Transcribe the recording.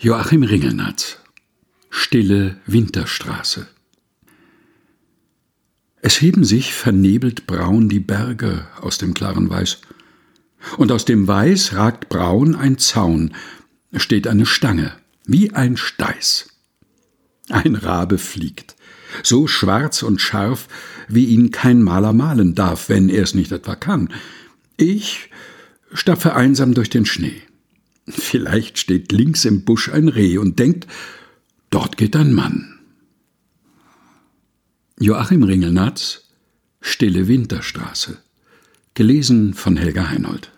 Joachim Ringelnatz Stille Winterstraße Es heben sich vernebelt braun die Berge aus dem klaren Weiß. Und aus dem Weiß ragt braun ein Zaun, steht eine Stange, wie ein Steiß. Ein Rabe fliegt, so schwarz und scharf, wie ihn kein Maler malen darf, wenn er es nicht etwa kann. Ich stapfe einsam durch den Schnee. Vielleicht steht links im Busch ein Reh und denkt, dort geht ein Mann. Joachim Ringelnatz Stille Winterstraße. Gelesen von Helga Heinold.